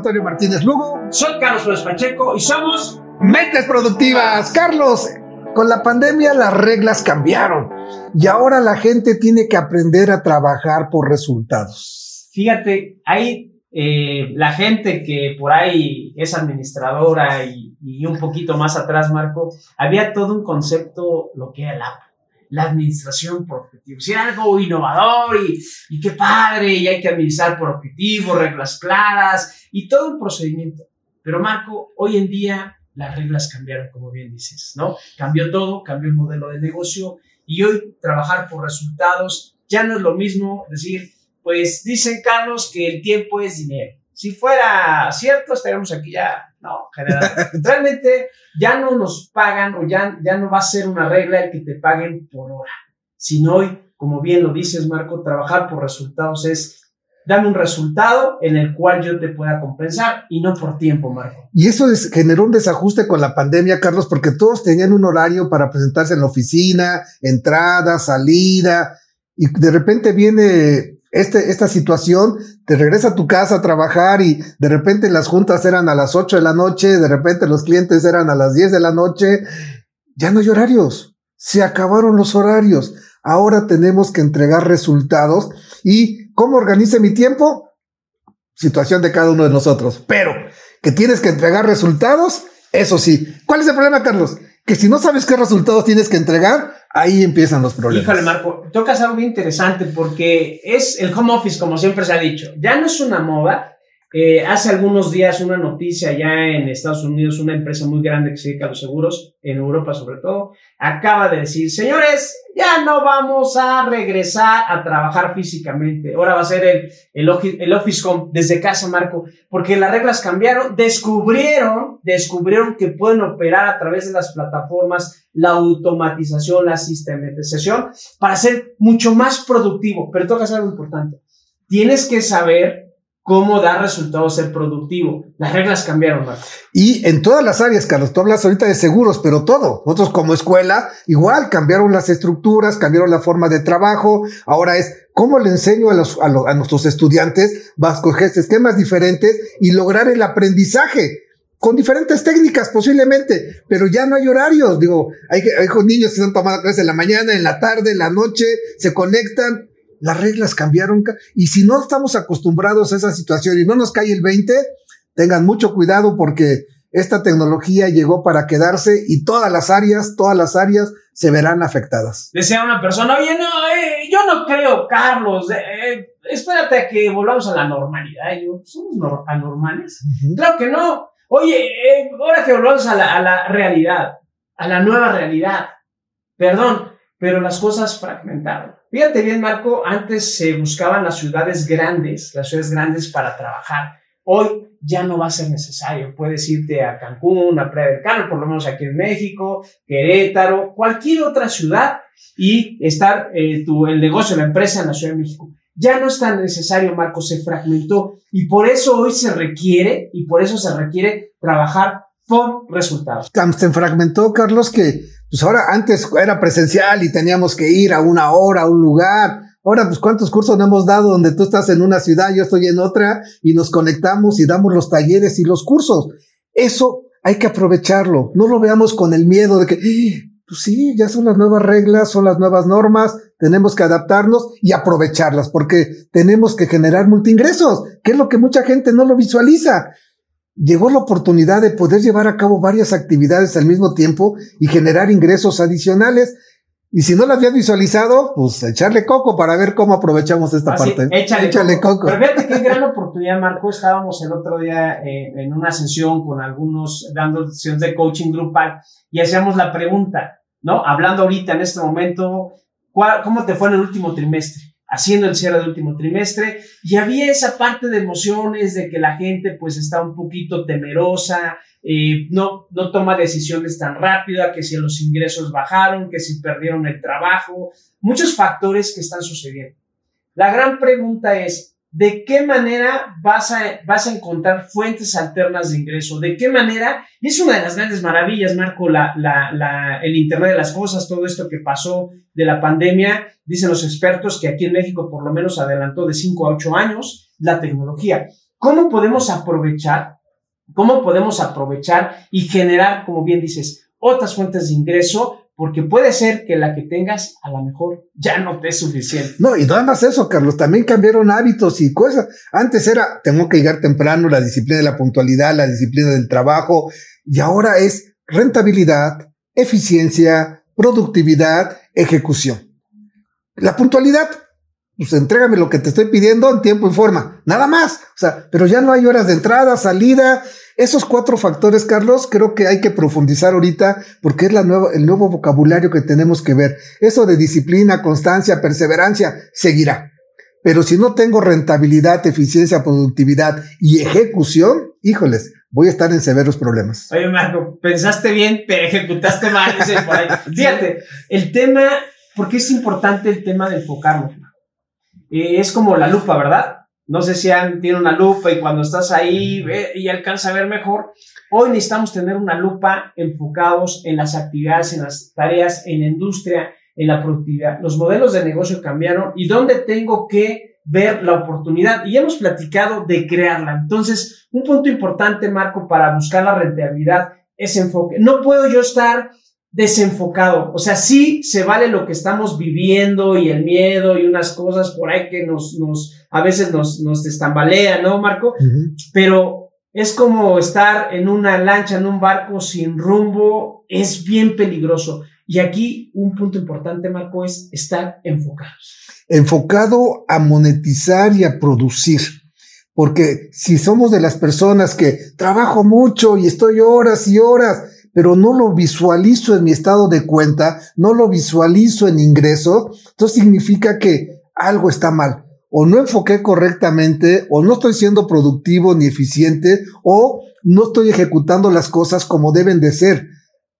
Antonio Martínez Lugo. Soy Carlos Flores Pacheco y somos Mentes Productivas. Carlos, con la pandemia las reglas cambiaron y ahora la gente tiene que aprender a trabajar por resultados. Fíjate, hay eh, la gente que por ahí es administradora y, y, un poquito más atrás, Marco, había todo un concepto, lo que era la, la administración por objetivos. Era algo innovador y, y qué padre, y hay que administrar por objetivos, reglas claras y todo un procedimiento. Pero Marco, hoy en día las reglas cambiaron, como bien dices, ¿no? Cambió todo, cambió el modelo de negocio y hoy trabajar por resultados ya no es lo mismo decir, pues dicen Carlos que el tiempo es dinero. Si fuera cierto, estaríamos aquí ya, no, general. Realmente ya no nos pagan o ya, ya no va a ser una regla el que te paguen por hora, sino hoy, como bien lo dices, Marco, trabajar por resultados es dame un resultado en el cual yo te pueda compensar y no por tiempo, Marco. Y eso es, generó un desajuste con la pandemia, Carlos, porque todos tenían un horario para presentarse en la oficina, entrada, salida, y de repente viene este, esta situación, te regresa a tu casa a trabajar y de repente las juntas eran a las 8 de la noche, de repente los clientes eran a las 10 de la noche, ya no hay horarios, se acabaron los horarios. Ahora tenemos que entregar resultados y ¿cómo organice mi tiempo? Situación de cada uno de nosotros. Pero que tienes que entregar resultados, eso sí. ¿Cuál es el problema, Carlos? Que si no sabes qué resultados tienes que entregar, ahí empiezan los problemas. Híjole, Marco, tocas algo interesante porque es el home office, como siempre se ha dicho. Ya no es una moda, eh, hace algunos días una noticia ya en Estados Unidos, una empresa muy grande que se dedica a los seguros, en Europa sobre todo, acaba de decir, señores, ya no vamos a regresar a trabajar físicamente. Ahora va a ser el, el, el Office Home desde casa, Marco, porque las reglas cambiaron, descubrieron, descubrieron que pueden operar a través de las plataformas la automatización, la sistematización, para ser mucho más productivo. Pero toca algo importante. Tienes que saber cómo da resultados ser productivo. Las reglas cambiaron, Marco. Y en todas las áreas, Carlos, tú hablas ahorita de seguros, pero todo. Nosotros como escuela, igual cambiaron las estructuras, cambiaron la forma de trabajo. Ahora es cómo le enseño a, los, a, los, a nuestros estudiantes bajo esquemas diferentes y lograr el aprendizaje con diferentes técnicas posiblemente, pero ya no hay horarios. Digo, hay, hay niños que están tomando clases en la mañana, en la tarde, en la noche, se conectan las reglas cambiaron. Y si no estamos acostumbrados a esa situación y no nos cae el 20, tengan mucho cuidado porque esta tecnología llegó para quedarse y todas las áreas, todas las áreas se verán afectadas. Decía una persona, oye, no, eh, yo no creo, Carlos, eh, eh, espérate a que volvamos a la normalidad. Y yo, ¿somos anormales? Uh -huh. Claro que no. Oye, eh, ahora que volvamos a la, a la realidad, a la nueva realidad, perdón, pero las cosas fragmentaron. Fíjate bien, Marco, antes se buscaban las ciudades grandes, las ciudades grandes para trabajar. Hoy ya no va a ser necesario. Puedes irte a Cancún, a Playa del Carmen, por lo menos aquí en México, Querétaro, cualquier otra ciudad y estar eh, tu, el negocio, la empresa en la Ciudad de México. Ya no es tan necesario, Marco, se fragmentó y por eso hoy se requiere y por eso se requiere trabajar por resultados. Se fragmentó, Carlos, que pues ahora antes era presencial y teníamos que ir a una hora, a un lugar. Ahora, pues cuántos cursos no hemos dado donde tú estás en una ciudad, yo estoy en otra y nos conectamos y damos los talleres y los cursos. Eso hay que aprovecharlo. No lo veamos con el miedo de que, pues sí, ya son las nuevas reglas, son las nuevas normas, tenemos que adaptarnos y aprovecharlas porque tenemos que generar multiingresos, que es lo que mucha gente no lo visualiza llegó la oportunidad de poder llevar a cabo varias actividades al mismo tiempo y generar ingresos adicionales. Y si no las habías visualizado, pues echarle coco para ver cómo aprovechamos esta Así, parte. Échale, échale coco. coco. Pero fíjate qué gran oportunidad, Marco. Estábamos el otro día eh, en una sesión con algunos, dando sesiones de coaching grupal y hacíamos la pregunta, ¿no? Hablando ahorita en este momento, ¿cuál, ¿cómo te fue en el último trimestre? Haciendo el cierre del último trimestre y había esa parte de emociones de que la gente pues está un poquito temerosa, eh, no, no toma decisiones tan rápida, que si los ingresos bajaron, que si perdieron el trabajo, muchos factores que están sucediendo. La gran pregunta es, ¿de qué manera vas a, vas a encontrar fuentes alternas de ingreso? ¿De qué manera? Y es una de las grandes maravillas, Marco, la, la, la, el Internet de las Cosas, todo esto que pasó de la pandemia, dicen los expertos que aquí en México por lo menos adelantó de 5 a 8 años la tecnología. ¿cómo podemos aprovechar? ¿Cómo podemos aprovechar y generar, como bien dices, otras fuentes de ingreso porque puede ser que la que tengas a lo mejor ya no te es suficiente. No, y nada más eso, Carlos, también cambiaron hábitos y cosas. Antes era, tengo que llegar temprano, la disciplina de la puntualidad, la disciplina del trabajo, y ahora es rentabilidad, eficiencia, productividad, ejecución. La puntualidad, pues entrégame lo que te estoy pidiendo en tiempo y forma, nada más. O sea, pero ya no hay horas de entrada, salida, esos cuatro factores, Carlos, creo que hay que profundizar ahorita porque es la nueva, el nuevo vocabulario que tenemos que ver. Eso de disciplina, constancia, perseverancia, seguirá. Pero si no tengo rentabilidad, eficiencia, productividad y ejecución, híjoles, voy a estar en severos problemas. Oye, Marco, pensaste bien, pero ejecutaste mal, por ahí. Fíjate, el tema, porque es importante el tema de enfocarnos. Es como la lupa, ¿verdad? No sé si han, tiene una lupa y cuando estás ahí ve, y alcanza a ver mejor. Hoy necesitamos tener una lupa enfocados en las actividades, en las tareas, en la industria, en la productividad. Los modelos de negocio cambiaron y dónde tengo que ver la oportunidad. Y hemos platicado de crearla. Entonces, un punto importante, Marco, para buscar la rentabilidad es enfoque. No puedo yo estar desenfocado. O sea, sí se vale lo que estamos viviendo y el miedo y unas cosas por ahí que nos, nos a veces nos, nos destambalean, ¿no, Marco? Pero es como estar en una lancha, en un barco sin rumbo, es bien peligroso. Y aquí un punto importante, Marco, es estar enfocados. Enfocado a monetizar y a producir. Porque si somos de las personas que trabajo mucho y estoy horas y horas, pero no lo visualizo en mi estado de cuenta, no lo visualizo en ingreso, entonces significa que algo está mal. O no enfoqué correctamente, o no estoy siendo productivo ni eficiente, o no estoy ejecutando las cosas como deben de ser.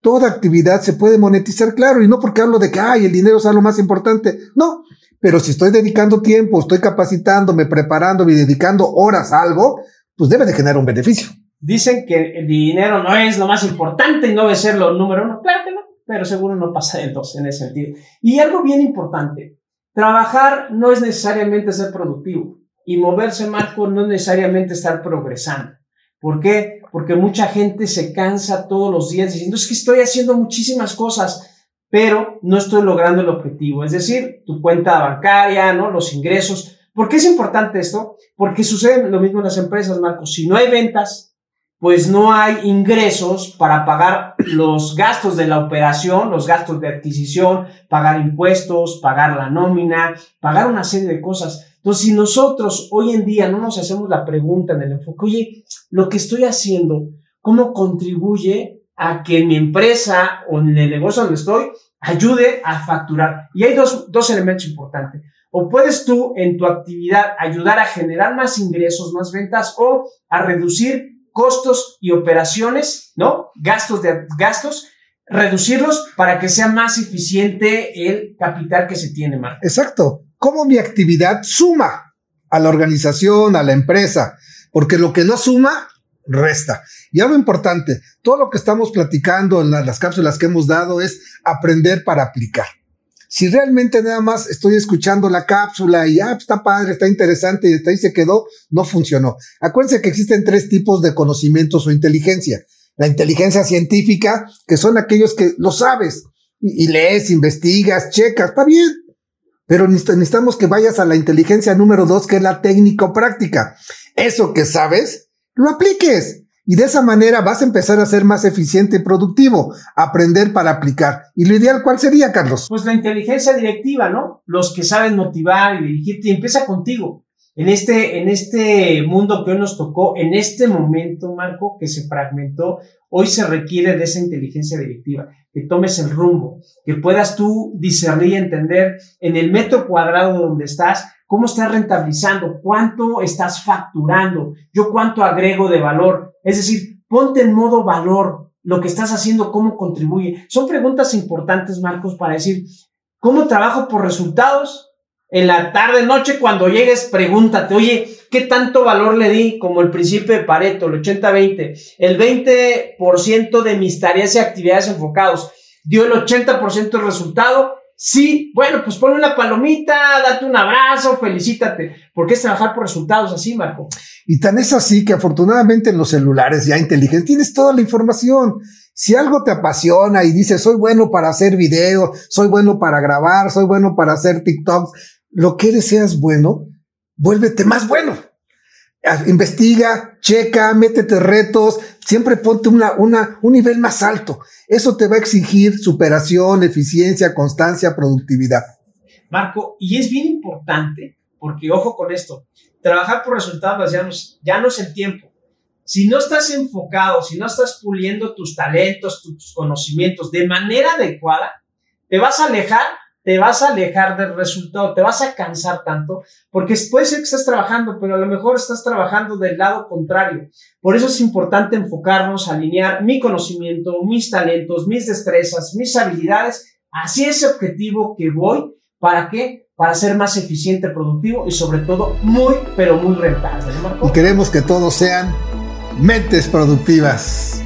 Toda actividad se puede monetizar, claro, y no porque hablo de que, ay, el dinero es algo más importante. No, pero si estoy dedicando tiempo, estoy capacitándome, preparándome y dedicando horas a algo, pues debe de generar un beneficio. Dicen que el dinero no es lo más importante y no debe ser lo número uno. Claro que no, pero seguro no pasa de dos en ese sentido. Y algo bien importante, trabajar no es necesariamente ser productivo y moverse, Marco, no es necesariamente estar progresando. ¿Por qué? Porque mucha gente se cansa todos los días diciendo, es que estoy haciendo muchísimas cosas, pero no estoy logrando el objetivo. Es decir, tu cuenta bancaria, ¿no? Los ingresos. ¿Por qué es importante esto? Porque sucede lo mismo en las empresas, Marco. Si no hay ventas, pues no hay ingresos para pagar los gastos de la operación, los gastos de adquisición, pagar impuestos, pagar la nómina, pagar una serie de cosas. Entonces, si nosotros hoy en día no nos hacemos la pregunta en el enfoque, oye, lo que estoy haciendo, ¿cómo contribuye a que mi empresa o en el negocio donde estoy ayude a facturar? Y hay dos, dos elementos importantes. O puedes tú en tu actividad ayudar a generar más ingresos, más ventas o a reducir costos y operaciones, ¿no? Gastos de gastos, reducirlos para que sea más eficiente el capital que se tiene, Marco. Exacto. ¿Cómo mi actividad suma a la organización, a la empresa? Porque lo que no suma, resta. Y algo importante, todo lo que estamos platicando en las cápsulas que hemos dado es aprender para aplicar. Si realmente nada más estoy escuchando la cápsula y ah, pues, está padre, está interesante y hasta ahí se quedó, no funcionó. Acuérdense que existen tres tipos de conocimientos o inteligencia. La inteligencia científica, que son aquellos que lo sabes y, lees, investigas, checas, está bien. Pero necesitamos que vayas a la inteligencia número dos, que es la técnico-práctica. Eso que sabes, lo apliques. Y de esa manera vas a empezar a ser más eficiente y productivo, aprender para aplicar. ¿Y lo ideal cuál sería, Carlos? Pues la inteligencia directiva, ¿no? Los que saben motivar y dirigirte. Y empieza contigo. En este, en este mundo que hoy nos tocó, en este momento, Marco, que se fragmentó, hoy se requiere de esa inteligencia directiva, que tomes el rumbo, que puedas tú discernir y entender en el metro cuadrado donde estás, cómo estás rentabilizando, cuánto estás facturando, yo cuánto agrego de valor. Es decir, ponte en modo valor lo que estás haciendo, cómo contribuye. Son preguntas importantes, Marcos, para decir, ¿cómo trabajo por resultados? En la tarde, noche, cuando llegues, pregúntate, oye, ¿qué tanto valor le di? Como el principio de Pareto, el 80-20. El 20% de mis tareas y actividades enfocados dio el 80% del resultado Sí, bueno, pues ponle una palomita, date un abrazo, felicítate, porque es trabajar por resultados así, Marco. Y tan es así que afortunadamente en los celulares ya inteligentes tienes toda la información. Si algo te apasiona y dices, soy bueno para hacer videos, soy bueno para grabar, soy bueno para hacer TikToks, lo que eres seas bueno, vuélvete más bueno. Ah, investiga, checa, métete retos, siempre ponte una, un nivel más alto. Eso te va a exigir superación, eficiencia, constancia, productividad. Marco, y es bien importante, porque ojo con esto, trabajar por resultados ya no, ya no es el tiempo. Si no estás enfocado, si no estás puliendo tus talentos, tus conocimientos de manera adecuada, te vas a alejar te vas a alejar del resultado, te vas a cansar tanto, porque puede ser que estés trabajando, pero a lo mejor estás trabajando del lado contrario. Por eso es importante enfocarnos, alinear mi conocimiento, mis talentos, mis destrezas, mis habilidades hacia ese objetivo que voy. ¿Para qué? Para ser más eficiente, productivo y sobre todo muy, pero muy rentable. Y queremos que todos sean mentes productivas.